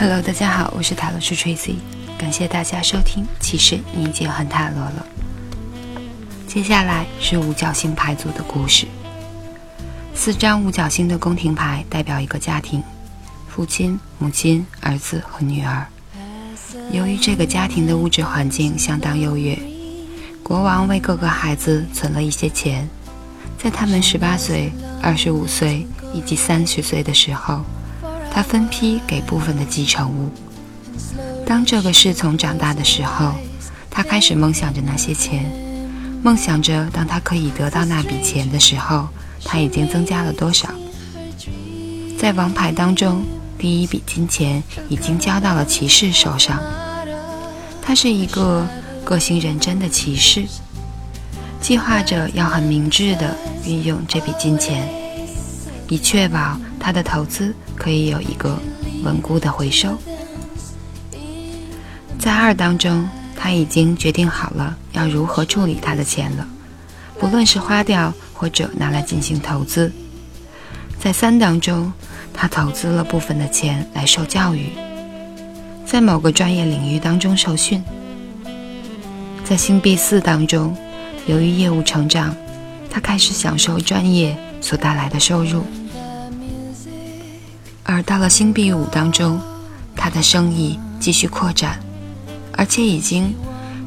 Hello，大家好，我是塔罗师 Tracy，感谢大家收听。其实你已经很塔罗了。接下来是五角星牌组的故事。四张五角星的宫廷牌代表一个家庭：父亲、母亲、儿子和女儿。由于这个家庭的物质环境相当优越，国王为各个孩子存了一些钱，在他们十八岁、二十五岁以及三十岁的时候。他分批给部分的继承物。当这个侍从长大的时候，他开始梦想着那些钱，梦想着当他可以得到那笔钱的时候，他已经增加了多少。在王牌当中，第一笔金钱已经交到了骑士手上。他是一个个性认真的骑士，计划着要很明智地运用这笔金钱，以确保他的投资。可以有一个稳固的回收。在二当中，他已经决定好了要如何处理他的钱了，不论是花掉或者拿来进行投资。在三当中，他投资了部分的钱来受教育，在某个专业领域当中受训。在星币四当中，由于业务成长，他开始享受专业所带来的收入。而到了星币五当中，他的生意继续扩展，而且已经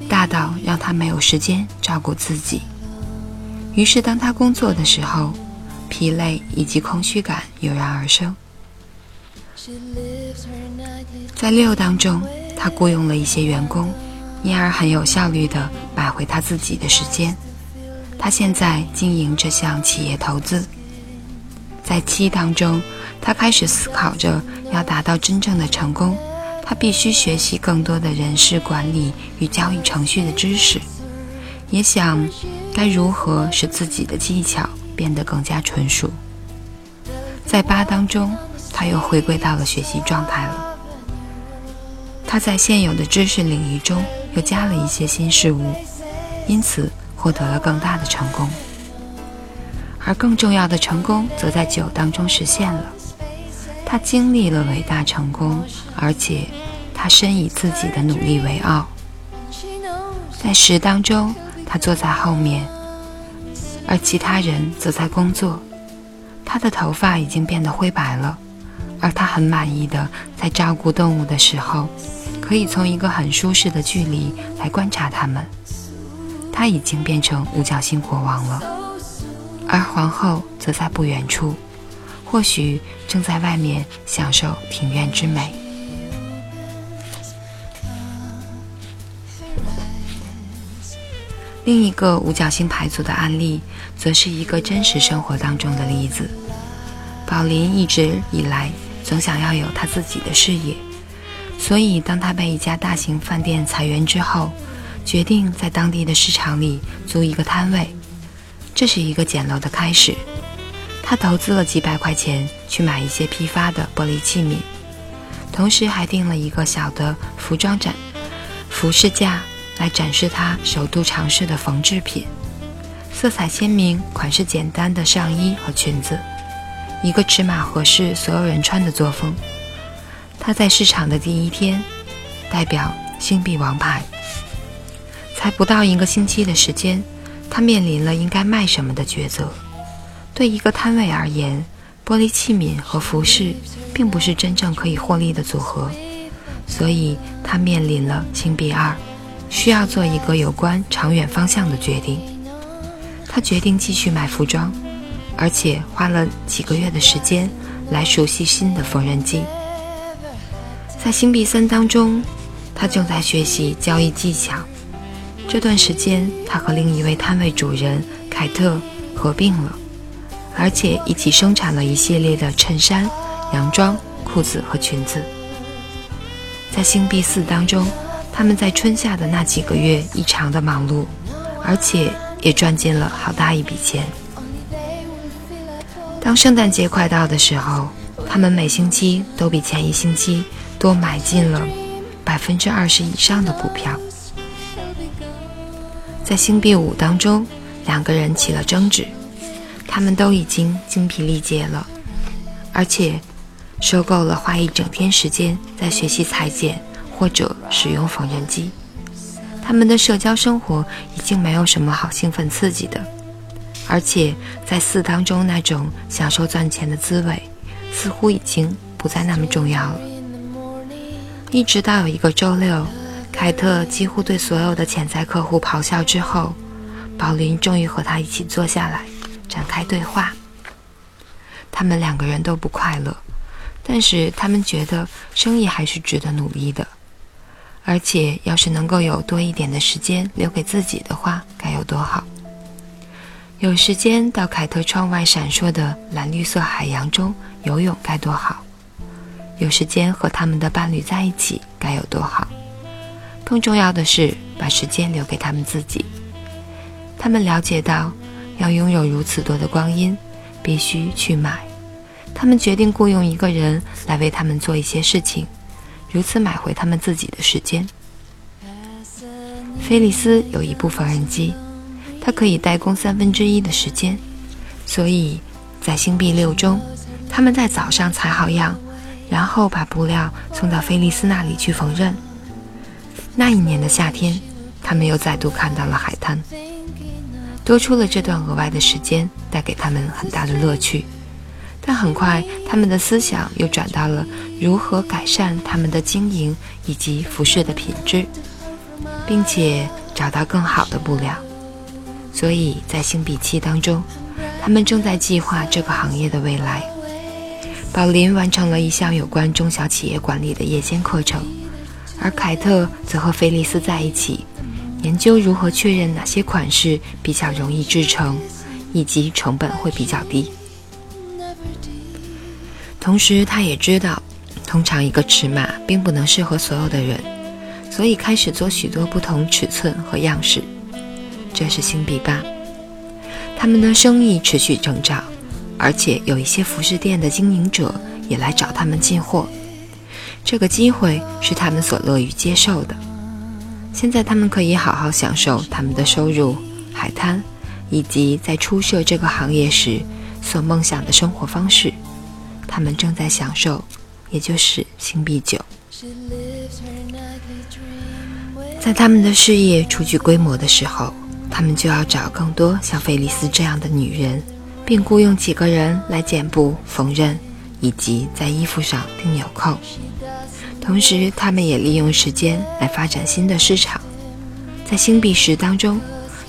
大到让他没有时间照顾自己。于是，当他工作的时候，疲累以及空虚感油然而生。在六当中，他雇佣了一些员工，因而很有效率地买回他自己的时间。他现在经营这项企业投资。在七当中。他开始思考着，要达到真正的成功，他必须学习更多的人事管理与交易程序的知识，也想该如何使自己的技巧变得更加纯熟。在八当中，他又回归到了学习状态了。他在现有的知识领域中又加了一些新事物，因此获得了更大的成功。而更重要的成功，则在酒当中实现了。他经历了伟大成功，而且他深以自己的努力为傲。在十当中，他坐在后面，而其他人则在工作。他的头发已经变得灰白了，而他很满意的在照顾动物的时候，可以从一个很舒适的距离来观察它们。他已经变成五角星国王了，而皇后则在不远处。或许正在外面享受庭院之美。另一个五角星牌组的案例，则是一个真实生活当中的例子。宝林一直以来总想要有他自己的事业，所以当他被一家大型饭店裁员之后，决定在当地的市场里租一个摊位。这是一个简陋的开始。他投资了几百块钱去买一些批发的玻璃器皿，同时还订了一个小的服装展、服饰架来展示他首度尝试的缝制品，色彩鲜明、款式简单的上衣和裙子，一个尺码合适所有人穿的作风。他在市场的第一天，代表星币王牌，才不到一个星期的时间，他面临了应该卖什么的抉择。对一个摊位而言，玻璃器皿和服饰并不是真正可以获利的组合，所以他面临了金币二，需要做一个有关长远方向的决定。他决定继续买服装，而且花了几个月的时间来熟悉新的缝纫机。在星币三当中，他正在学习交易技巧。这段时间，他和另一位摊位主人凯特合并了。而且一起生产了一系列的衬衫、洋装、裤子和裙子。在星币四当中，他们在春夏的那几个月异常的忙碌，而且也赚进了好大一笔钱。当圣诞节快到的时候，他们每星期都比前一星期多买进了百分之二十以上的股票。在星币五当中，两个人起了争执。他们都已经精疲力竭了，而且受够了花一整天时间在学习裁剪或者使用缝纫机。他们的社交生活已经没有什么好兴奋刺激的，而且在四当中那种享受赚钱的滋味，似乎已经不再那么重要了。一直到有一个周六，凯特几乎对所有的潜在客户咆哮之后，宝林终于和他一起坐下来，展开对话。他们两个人都不快乐，但是他们觉得生意还是值得努力的，而且要是能够有多一点的时间留给自己的话，该有多好！有时间到凯特窗外闪烁的蓝绿色海洋中游泳该多好！有时间和他们的伴侣在一起该有多好！更重要的是，把时间留给他们自己。他们了解到，要拥有如此多的光阴，必须去买。他们决定雇佣一个人来为他们做一些事情，如此买回他们自己的时间。菲利斯有一部缝纫机，它可以代工三分之一的时间，所以在星币六中，他们在早上裁好样。然后把布料送到菲利斯那里去缝纫。那一年的夏天，他们又再度看到了海滩，多出了这段额外的时间，带给他们很大的乐趣。但很快，他们的思想又转到了如何改善他们的经营以及服饰的品质，并且找到更好的布料。所以在星比期当中，他们正在计划这个行业的未来。宝林完成了一项有关中小企业管理的夜间课程，而凯特则和菲利斯在一起，研究如何确认哪些款式比较容易制成，以及成本会比较低。同时，他也知道，通常一个尺码并不能适合所有的人，所以开始做许多不同尺寸和样式。这是星币八，他们的生意持续增长。而且有一些服饰店的经营者也来找他们进货，这个机会是他们所乐于接受的。现在他们可以好好享受他们的收入、海滩，以及在初涉这个行业时所梦想的生活方式。他们正在享受，也就是星币九。在他们的事业初具规模的时候，他们就要找更多像菲利斯这样的女人。并雇佣几个人来剪布、缝纫，以及在衣服上钉纽扣。同时，他们也利用时间来发展新的市场。在星币十当中，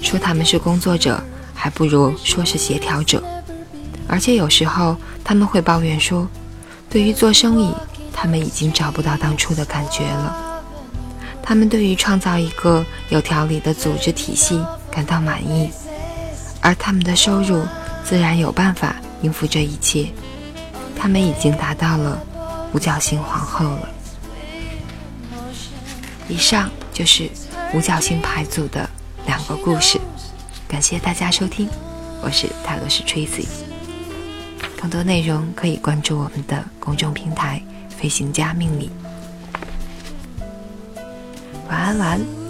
说他们是工作者，还不如说是协调者。而且有时候他们会抱怨说，对于做生意，他们已经找不到当初的感觉了。他们对于创造一个有条理的组织体系感到满意，而他们的收入。自然有办法应付这一切。他们已经达到了五角星皇后了。以上就是五角星牌组的两个故事。感谢大家收听，我是泰勒斯 Tracy。更多内容可以关注我们的公众平台“飞行家命理”。晚安，晚安。